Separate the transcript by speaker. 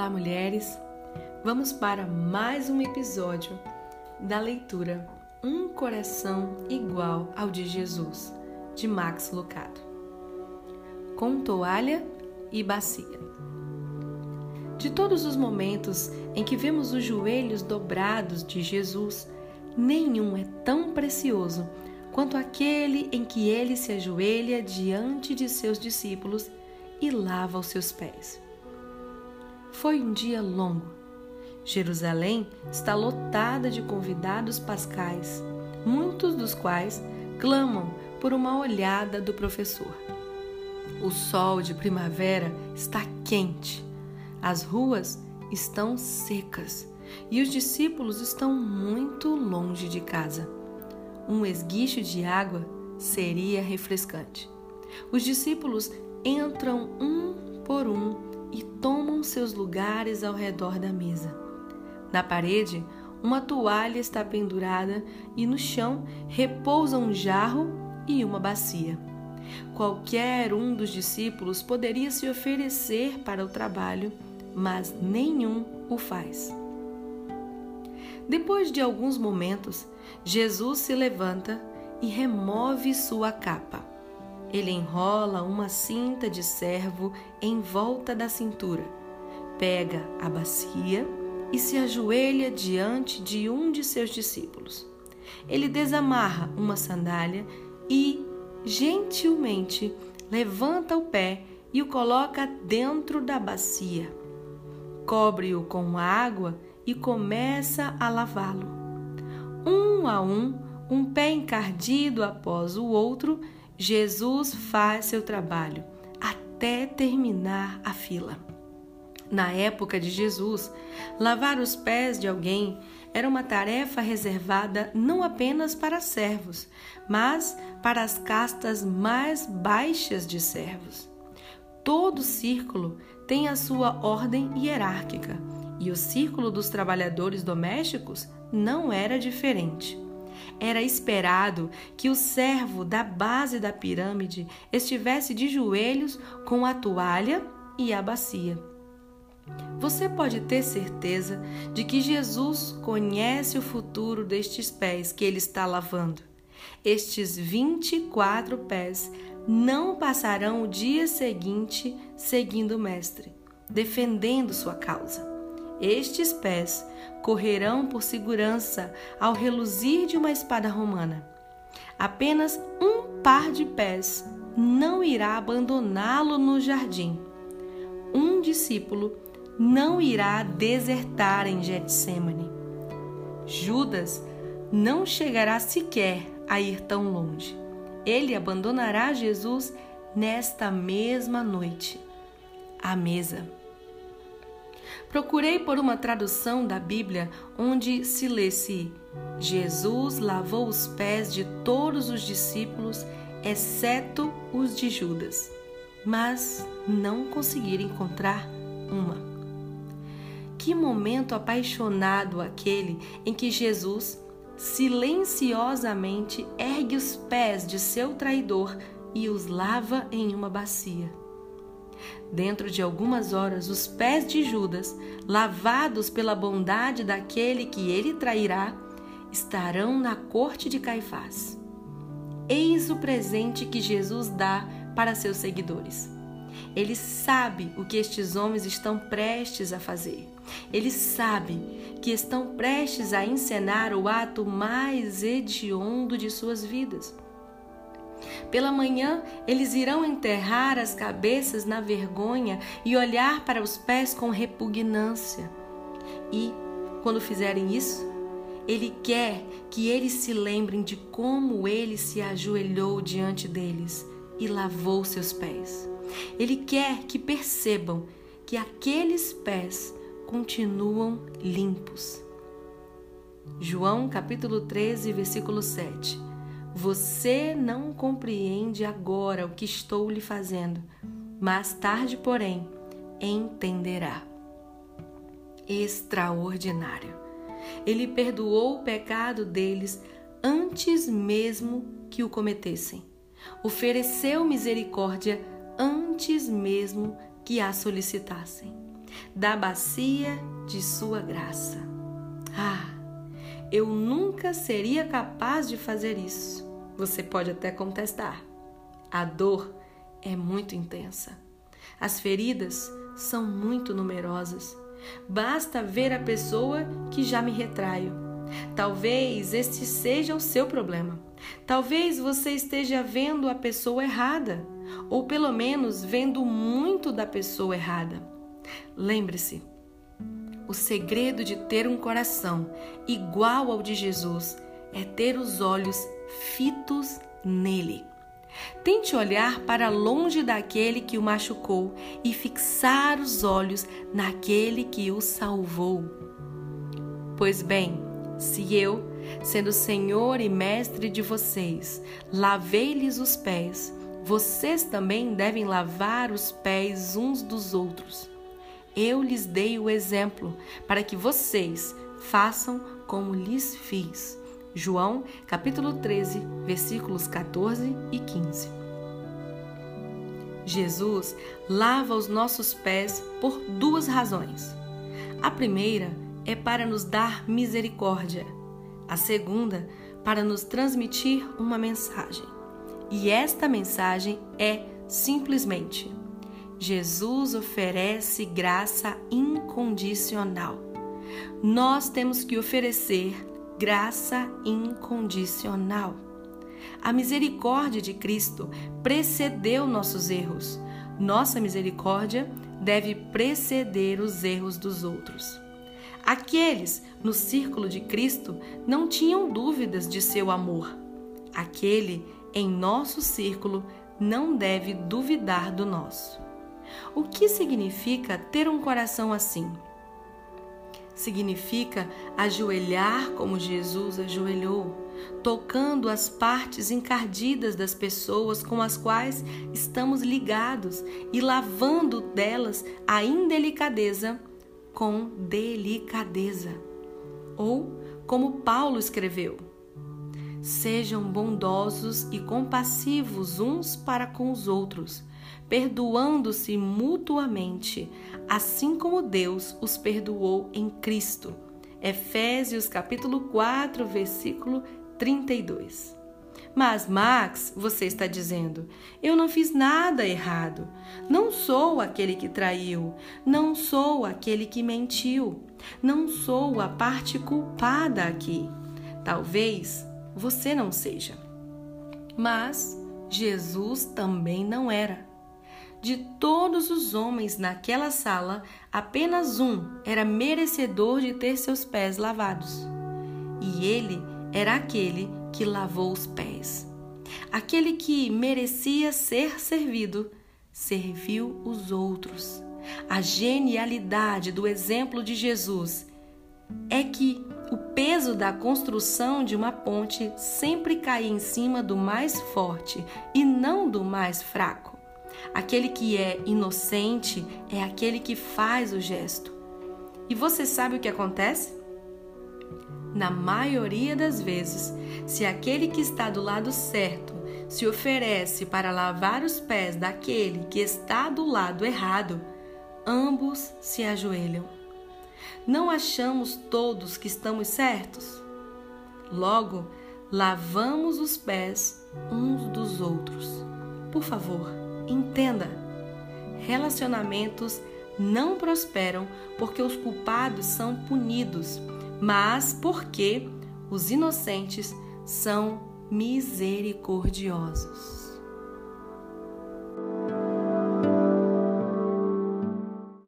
Speaker 1: Olá, mulheres! Vamos para mais um episódio da leitura Um Coração Igual ao de Jesus, de Max Lucado. Com toalha e bacia. De todos os momentos em que vemos os joelhos dobrados de Jesus, nenhum é tão precioso quanto aquele em que ele se ajoelha diante de seus discípulos e lava os seus pés. Foi um dia longo. Jerusalém está lotada de convidados pascais, muitos dos quais clamam por uma olhada do professor. O sol de primavera está quente, as ruas estão secas e os discípulos estão muito longe de casa. Um esguicho de água seria refrescante. Os discípulos entram um por um e tomam seus lugares ao redor da mesa. Na parede, uma toalha está pendurada e no chão repousa um jarro e uma bacia. Qualquer um dos discípulos poderia se oferecer para o trabalho, mas nenhum o faz. Depois de alguns momentos, Jesus se levanta e remove sua capa. Ele enrola uma cinta de servo em volta da cintura, pega a bacia e se ajoelha diante de um de seus discípulos. Ele desamarra uma sandália e, gentilmente, levanta o pé e o coloca dentro da bacia. Cobre-o com água e começa a lavá-lo. Um a um, um pé encardido após o outro, Jesus faz seu trabalho até terminar a fila. Na época de Jesus, lavar os pés de alguém era uma tarefa reservada não apenas para servos, mas para as castas mais baixas de servos. Todo círculo tem a sua ordem hierárquica e o círculo dos trabalhadores domésticos não era diferente. Era esperado que o servo da base da pirâmide estivesse de joelhos com a toalha e a bacia. Você pode ter certeza de que Jesus conhece o futuro destes pés que ele está lavando. Estes 24 pés não passarão o dia seguinte seguindo o Mestre, defendendo sua causa. Estes pés correrão por segurança ao reluzir de uma espada romana. Apenas um par de pés não irá abandoná-lo no jardim. Um discípulo não irá desertar em Getsemane. Judas não chegará sequer a ir tão longe. Ele abandonará Jesus nesta mesma noite. À mesa. Procurei por uma tradução da Bíblia onde se lesse: Jesus lavou os pés de todos os discípulos, exceto os de Judas, mas não consegui encontrar uma. Que momento apaixonado aquele em que Jesus silenciosamente ergue os pés de seu traidor e os lava em uma bacia. Dentro de algumas horas, os pés de Judas, lavados pela bondade daquele que ele trairá, estarão na corte de Caifás. Eis o presente que Jesus dá para seus seguidores. Ele sabe o que estes homens estão prestes a fazer. Ele sabe que estão prestes a encenar o ato mais hediondo de suas vidas. Pela manhã, eles irão enterrar as cabeças na vergonha e olhar para os pés com repugnância. E, quando fizerem isso, ele quer que eles se lembrem de como ele se ajoelhou diante deles e lavou seus pés. Ele quer que percebam que aqueles pés continuam limpos. João capítulo 13, versículo 7. Você não compreende agora o que estou lhe fazendo, mais tarde, porém, entenderá. Extraordinário. Ele perdoou o pecado deles antes mesmo que o cometessem. Ofereceu misericórdia antes mesmo que a solicitassem. da bacia de sua graça. Ah, eu nunca seria capaz de fazer isso. Você pode até contestar. A dor é muito intensa. As feridas são muito numerosas. Basta ver a pessoa que já me retraio. Talvez este seja o seu problema. Talvez você esteja vendo a pessoa errada, ou pelo menos vendo muito da pessoa errada. Lembre-se, o segredo de ter um coração igual ao de Jesus é ter os olhos fitos nele. Tente olhar para longe daquele que o machucou e fixar os olhos naquele que o salvou. Pois bem, se eu, sendo Senhor e Mestre de vocês, lavei-lhes os pés, vocês também devem lavar os pés uns dos outros. Eu lhes dei o exemplo para que vocês façam como lhes fiz. João, capítulo 13, versículos 14 e 15. Jesus lava os nossos pés por duas razões. A primeira é para nos dar misericórdia. A segunda, para nos transmitir uma mensagem. E esta mensagem é simplesmente: Jesus oferece graça incondicional. Nós temos que oferecer graça incondicional. A misericórdia de Cristo precedeu nossos erros. Nossa misericórdia deve preceder os erros dos outros. Aqueles no círculo de Cristo não tinham dúvidas de seu amor. Aquele em nosso círculo não deve duvidar do nosso. O que significa ter um coração assim? significa ajoelhar como Jesus ajoelhou, tocando as partes encardidas das pessoas com as quais estamos ligados e lavando delas a indelicadeza com delicadeza. Ou, como Paulo escreveu, sejam bondosos e compassivos uns para com os outros perdoando-se mutuamente, assim como Deus os perdoou em Cristo. Efésios capítulo 4, versículo 32. Mas, Max, você está dizendo, eu não fiz nada errado. Não sou aquele que traiu, não sou aquele que mentiu, não sou a parte culpada aqui. Talvez você não seja. Mas Jesus também não era. De todos os homens naquela sala, apenas um era merecedor de ter seus pés lavados. E ele era aquele que lavou os pés. Aquele que merecia ser servido, serviu os outros. A genialidade do exemplo de Jesus é que o peso da construção de uma ponte sempre cai em cima do mais forte e não do mais fraco. Aquele que é inocente é aquele que faz o gesto. E você sabe o que acontece? Na maioria das vezes, se aquele que está do lado certo se oferece para lavar os pés daquele que está do lado errado, ambos se ajoelham. Não achamos todos que estamos certos? Logo, lavamos os pés uns dos outros. Por favor, Entenda: relacionamentos não prosperam porque os culpados são punidos, mas porque os inocentes são misericordiosos.